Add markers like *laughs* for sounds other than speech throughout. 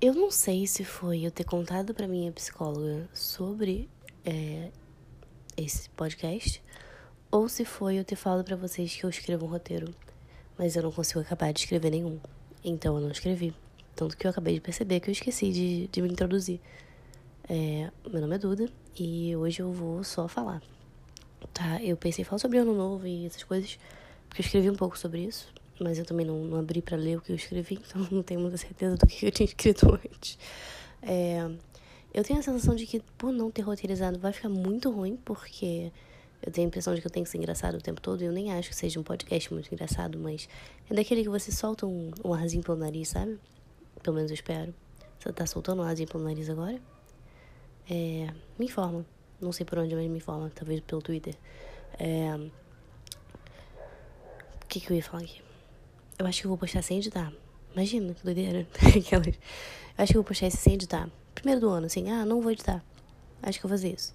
Eu não sei se foi eu ter contado pra minha psicóloga sobre é, esse podcast ou se foi eu ter falado para vocês que eu escrevo um roteiro, mas eu não consigo acabar de escrever nenhum. Então eu não escrevi. Tanto que eu acabei de perceber que eu esqueci de, de me introduzir. É, meu nome é Duda e hoje eu vou só falar. Tá, eu pensei em falar sobre ano novo e essas coisas, porque eu escrevi um pouco sobre isso, mas eu também não, não abri para ler o que eu escrevi, *laughs* então não tenho muita certeza do que eu tinha *laughs* escrito antes. É, eu tenho a sensação de que, por não ter roteirizado, vai ficar muito ruim, porque eu tenho a impressão de que eu tenho que ser engraçado o tempo todo, e eu nem acho que seja um podcast muito engraçado, mas é daquele que você solta um, um arzinho pelo nariz, sabe? Pelo menos eu espero. Você tá soltando um arzinho pelo nariz agora? É, me informa. Não sei por onde, mas me informa. Talvez pelo Twitter. É, o que, que eu ia falar aqui? Eu acho que eu vou postar sem editar. Imagina, que doideira. *laughs* Aquelas. Eu acho que eu vou postar esse sem editar. Primeiro do ano, assim, ah, não vou editar. Acho que eu vou fazer isso.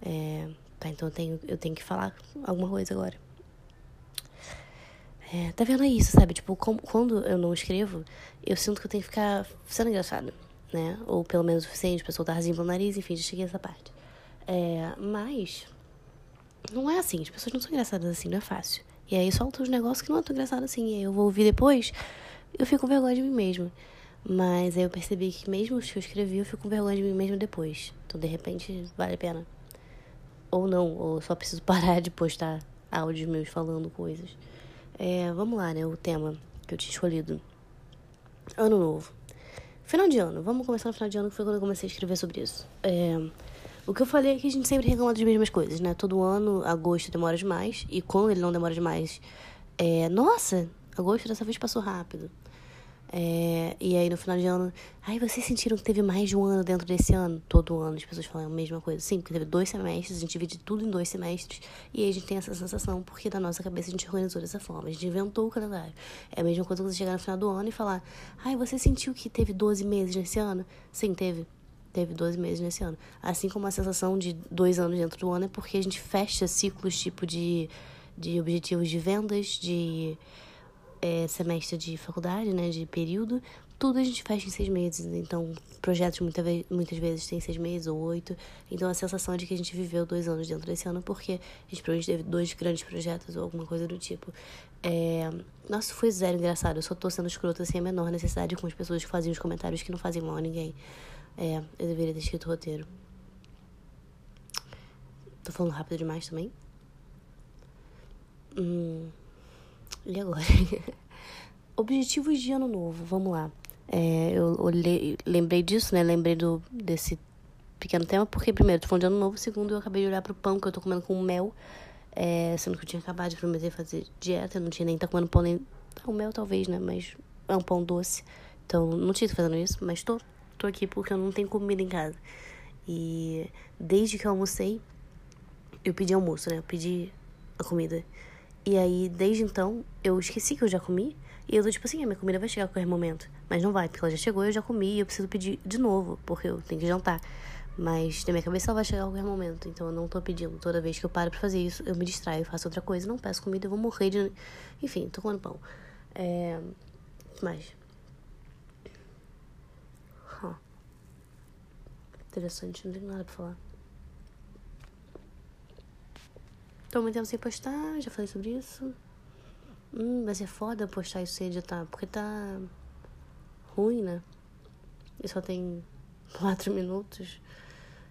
É, tá, então eu tenho, eu tenho que falar alguma coisa agora. É, tá vendo isso, sabe? Tipo, com, quando eu não escrevo, eu sinto que eu tenho que ficar sendo engraçado, né? Ou pelo menos o suficiente pra soltar rasinho pelo nariz, enfim, já cheguei a essa parte. É, mas, não é assim, as pessoas não são engraçadas assim, não é fácil. E aí solta os negócios que não é tão engraçado assim, e aí eu vou ouvir depois, eu fico com vergonha de mim mesma. Mas aí eu percebi que mesmo os que eu escrevi, eu fico com vergonha de mim mesmo depois. Então, de repente, vale a pena. Ou não, ou só preciso *laughs* parar de postar áudios meus falando coisas. É, vamos lá, né? O tema que eu tinha escolhido. Ano novo. Final de ano. Vamos começar no final de ano, que foi quando eu comecei a escrever sobre isso. É, o que eu falei é que a gente sempre reclama das mesmas coisas, né? Todo ano, agosto demora demais. E quando ele não demora demais, é... Nossa, agosto dessa vez passou rápido. É, e aí no final de ano, ai, vocês sentiram que teve mais de um ano dentro desse ano? Todo ano as pessoas falam a mesma coisa. Sim, porque teve dois semestres, a gente divide tudo em dois semestres, e aí a gente tem essa sensação, porque na nossa cabeça a gente organizou dessa forma, a gente inventou o calendário. É a mesma coisa que você chegar no final do ano e falar, ai, você sentiu que teve 12 meses nesse ano? Sim, teve. Teve 12 meses nesse ano. Assim como a sensação de dois anos dentro do ano é porque a gente fecha ciclos tipo de, de objetivos de vendas, de é, semestre de faculdade, né, de período, tudo a gente fecha em seis meses. Então, projetos muita ve muitas vezes têm seis meses ou oito. Então, a sensação é de que a gente viveu dois anos dentro desse ano porque a gente provavelmente teve dois grandes projetos ou alguma coisa do tipo. É... Nossa, foi zero engraçado. Eu só tô sendo escrota sem a menor necessidade com as pessoas que faziam os comentários que não faziam mal a ninguém. É, eu deveria ter escrito roteiro. Tô falando rápido demais também? Hum. E agora? *laughs* Objetivos de ano novo, vamos lá. É, eu olhei, lembrei disso, né? Lembrei do, desse pequeno tema, porque primeiro, tô falando de ano novo, segundo, eu acabei de olhar pro pão que eu tô comendo com mel, é, sendo que eu tinha acabado de prometer fazer dieta, eu não tinha nem tá comendo pão nem. O mel talvez, né? Mas é um pão doce. Então, não tinha fazendo isso, mas tô. Tô aqui porque eu não tenho comida em casa. E desde que eu almocei, eu pedi almoço, né? Eu pedi a comida. E aí, desde então, eu esqueci que eu já comi. E eu tô tipo assim, a minha comida vai chegar a qualquer momento. Mas não vai, porque ela já chegou, eu já comi e eu preciso pedir de novo, porque eu tenho que jantar. Mas na minha cabeça ela vai chegar a qualquer momento. Então eu não tô pedindo. Toda vez que eu paro pra fazer isso, eu me distraio, faço outra coisa, não peço comida, eu vou morrer de. Enfim, tô comendo pão. É. mais? Interessante, não tem nada pra falar. Tô muito tempo sem postar, já falei sobre isso. Hum, vai ser foda postar isso sem editar, porque tá ruim, né? E só tem *laughs* quatro minutos.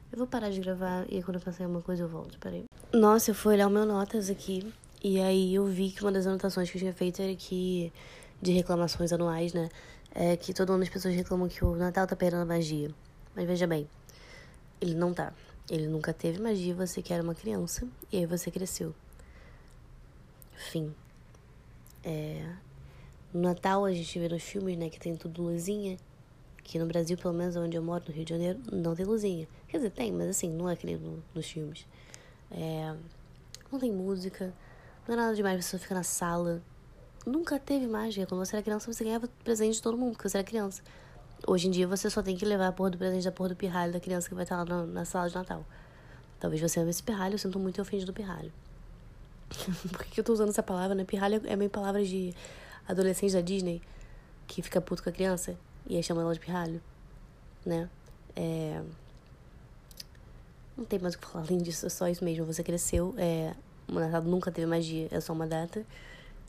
Eu vou parar de gravar e quando eu passar alguma coisa eu volto, peraí. Nossa, eu fui olhar o meu notas aqui e aí eu vi que uma das anotações que eu tinha feito era que, de reclamações anuais, né? É que todo ano as pessoas reclamam que o Natal tá perdendo a magia. Mas veja bem, ele não tá. Ele nunca teve magia, você que era uma criança, e aí você cresceu. Fim. É... No Natal a gente vê nos filmes, né, que tem tudo luzinha. Que no Brasil, pelo menos onde eu moro, no Rio de Janeiro, não tem luzinha. Quer dizer, tem, mas assim, não é que nem no, nos filmes. É... Não tem música, não é nada demais, você fica na sala. Nunca teve mágica. Quando você era criança, você ganhava presente de todo mundo, porque você era criança. Hoje em dia você só tem que levar a porra do presente da porra do pirralho da criança que vai estar lá na, na sala de Natal. Talvez você ame esse pirralho, eu sinto muito ofendido do pirralho. *laughs* Por que, eu tô usando essa palavra, né? Pirralho é meio palavra de adolescente da Disney que fica puto com a criança e aí chama ela de pirralho. né? É... Não tem mais o que falar além disso, é só isso mesmo. Você cresceu, é... o Natal nunca teve magia, é só uma data.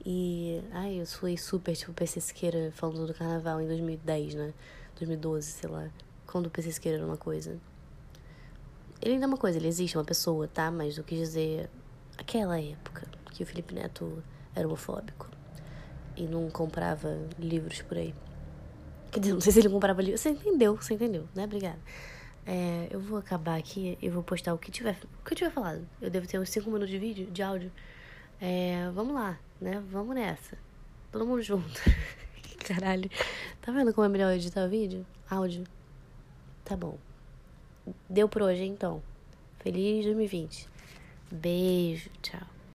E, ai, eu fui super, tipo, PC Siqueira falando do carnaval em 2010, né? 2012, sei lá. Quando o Siqueira era uma coisa. Ele ainda é uma coisa, ele existe, é uma pessoa, tá? Mas eu quis dizer aquela época que o Felipe Neto era homofóbico e não comprava livros por aí. Quer dizer, não sei se ele comprava livros. Você entendeu, você entendeu, né? Obrigada. É, eu vou acabar aqui e vou postar o que tiver, o que eu tiver falado. Eu devo ter uns 5 minutos de vídeo, de áudio. É, vamos lá, né? Vamos nessa. Todo mundo junto. *laughs* Caralho. Tá vendo como é melhor editar vídeo? Áudio. Tá bom. Deu por hoje, então. Feliz 2020. Beijo, tchau.